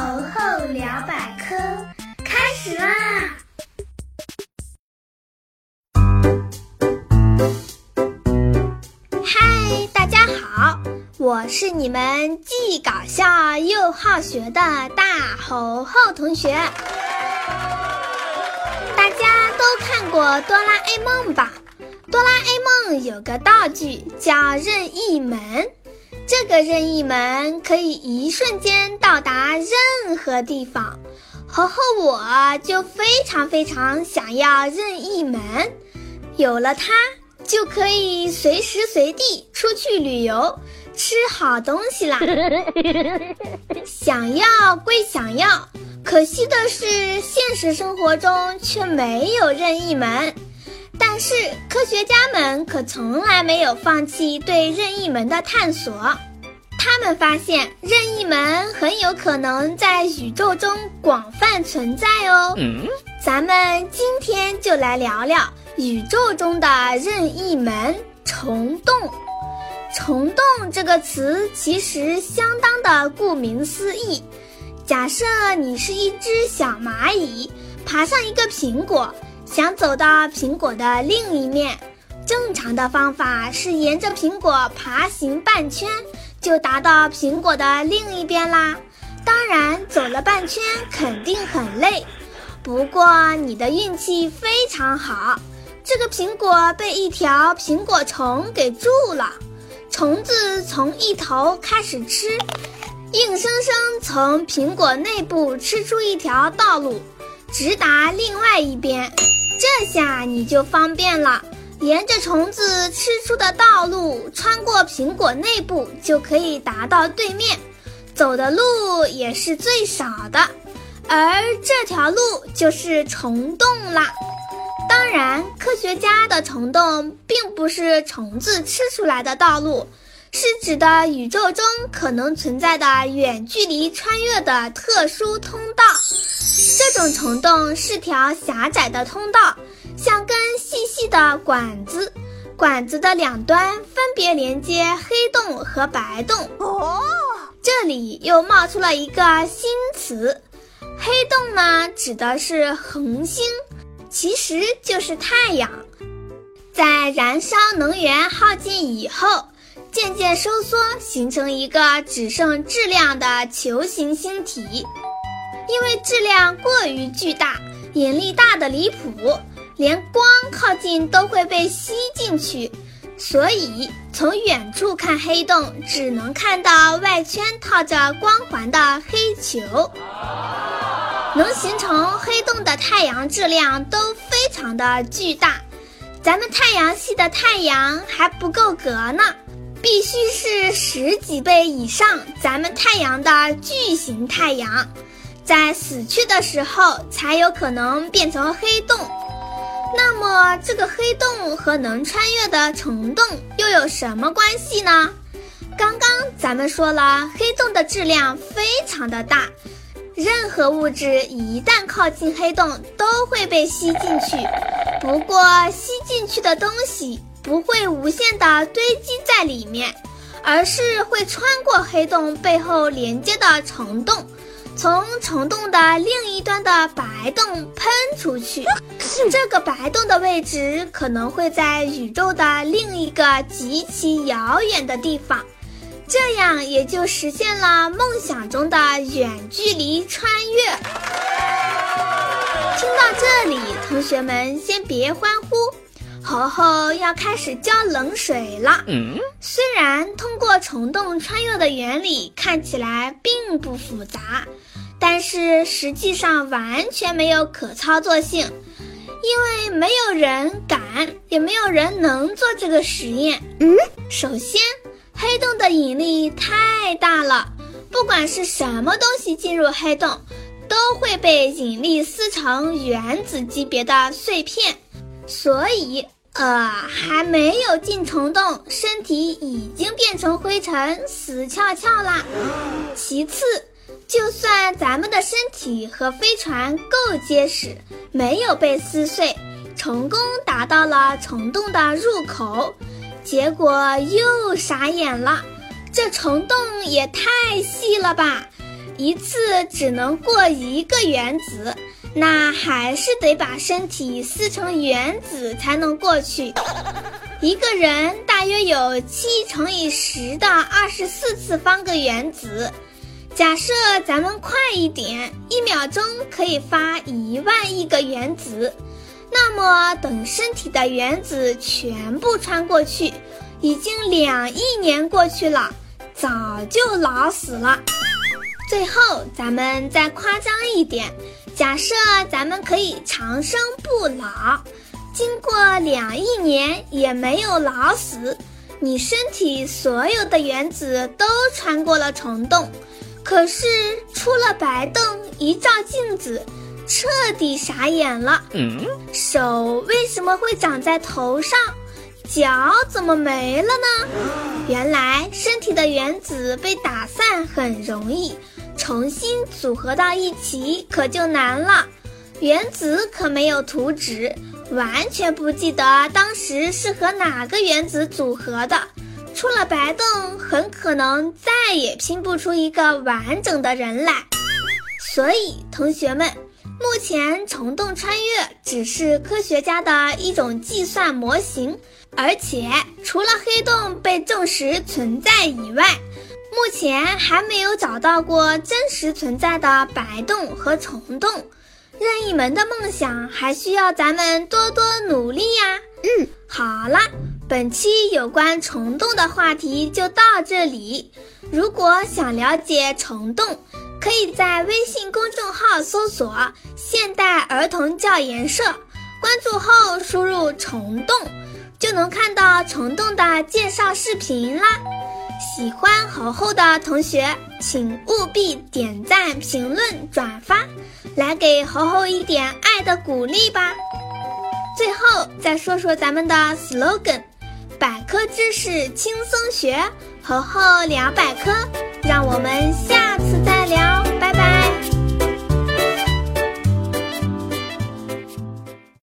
猴猴聊百科开始啦！嗨，大家好，我是你们既搞笑又好学的大猴猴同学。大家都看过《哆啦 A 梦》吧？哆啦 A 梦有个道具叫任意门，个任意门可以一瞬间到达任何地方。猴猴我就非常非常想要任意门，有了它就可以随时随地出去旅游，吃好东西啦。想要归想要，可惜的是现实生活中却没有任意门。但是科学家们可从来没有放弃对任意门的探索，他们发现任意门很有可能在宇宙中广泛存在哦。咱们今天就来聊聊宇宙中的任意门——虫洞。虫洞这个词其实相当的顾名思义。假设你是一只小蚂蚁，爬上一个苹果。想走到苹果的另一面，正常的方法是沿着苹果爬行半圈，就达到苹果的另一边啦。当然，走了半圈肯定很累，不过你的运气非常好，这个苹果被一条苹果虫给住了。虫子从一头开始吃，硬生生从苹果内部吃出一条道路，直达另外一边。这下你就方便了，沿着虫子吃出的道路，穿过苹果内部，就可以达到对面，走的路也是最少的。而这条路就是虫洞啦。当然，科学家的虫洞并不是虫子吃出来的道路，是指的宇宙中可能存在的远距离穿越的特殊通道。这种虫洞是条狭窄的通道，像根细的管子，管子的两端分别连接黑洞和白洞。哦，这里又冒出了一个新词，黑洞呢指的是恒星，其实就是太阳，在燃烧能源耗尽以后，渐渐收缩，形成一个只剩质量的球形星体。因为质量过于巨大，引力大的离谱，连光靠近都会被吸进去，所以从远处看黑洞，只能看到外圈套着光环的黑球。能形成黑洞的太阳质量都非常的巨大，咱们太阳系的太阳还不够格呢，必须是十几倍以上咱们太阳的巨型太阳。在死去的时候才有可能变成黑洞，那么这个黑洞和能穿越的虫洞又有什么关系呢？刚刚咱们说了，黑洞的质量非常的大，任何物质一旦靠近黑洞都会被吸进去。不过吸进去的东西不会无限的堆积在里面，而是会穿过黑洞背后连接的虫洞。从虫洞的另一端的白洞喷出去，这个白洞的位置可能会在宇宙的另一个极其遥远的地方，这样也就实现了梦想中的远距离穿越。听到这里，同学们先别欢呼，猴猴要开始浇冷水了。嗯虽然通过虫洞穿越的原理看起来并不复杂。但是实际上完全没有可操作性，因为没有人敢，也没有人能做这个实验。嗯，首先，黑洞的引力太大了，不管是什么东西进入黑洞，都会被引力撕成原子级别的碎片。所以，呃，还没有进虫洞，身体已经变成灰尘，死翘翘啦。其次。就算咱们的身体和飞船够结实，没有被撕碎，成功达到了虫洞的入口，结果又傻眼了。这虫洞也太细了吧！一次只能过一个原子，那还是得把身体撕成原子才能过去。一个人大约有七乘以十的二十四次方个原子。假设咱们快一点，一秒钟可以发一万亿个原子，那么等身体的原子全部穿过去，已经两亿年过去了，早就老死了。最后，咱们再夸张一点，假设咱们可以长生不老，经过两亿年也没有老死，你身体所有的原子都穿过了虫洞。可是出了白洞，一照镜子，彻底傻眼了。手为什么会长在头上？脚怎么没了呢？原来身体的原子被打散很容易，重新组合到一起可就难了。原子可没有图纸，完全不记得当时是和哪个原子组合的。出了白洞，很可能再也拼不出一个完整的人来。所以，同学们，目前虫洞穿越只是科学家的一种计算模型，而且除了黑洞被证实存在以外，目前还没有找到过真实存在的白洞和虫洞。任意门的梦想还需要咱们多多努力呀。嗯，好了。本期有关虫洞的话题就到这里。如果想了解虫洞，可以在微信公众号搜索“现代儿童教研社”，关注后输入“虫洞”，就能看到虫洞的介绍视频啦。喜欢猴猴的同学，请务必点赞、评论、转发，来给猴猴一点爱的鼓励吧。最后再说说咱们的 slogan。百科知识轻松学，猴猴聊百科，让我们下。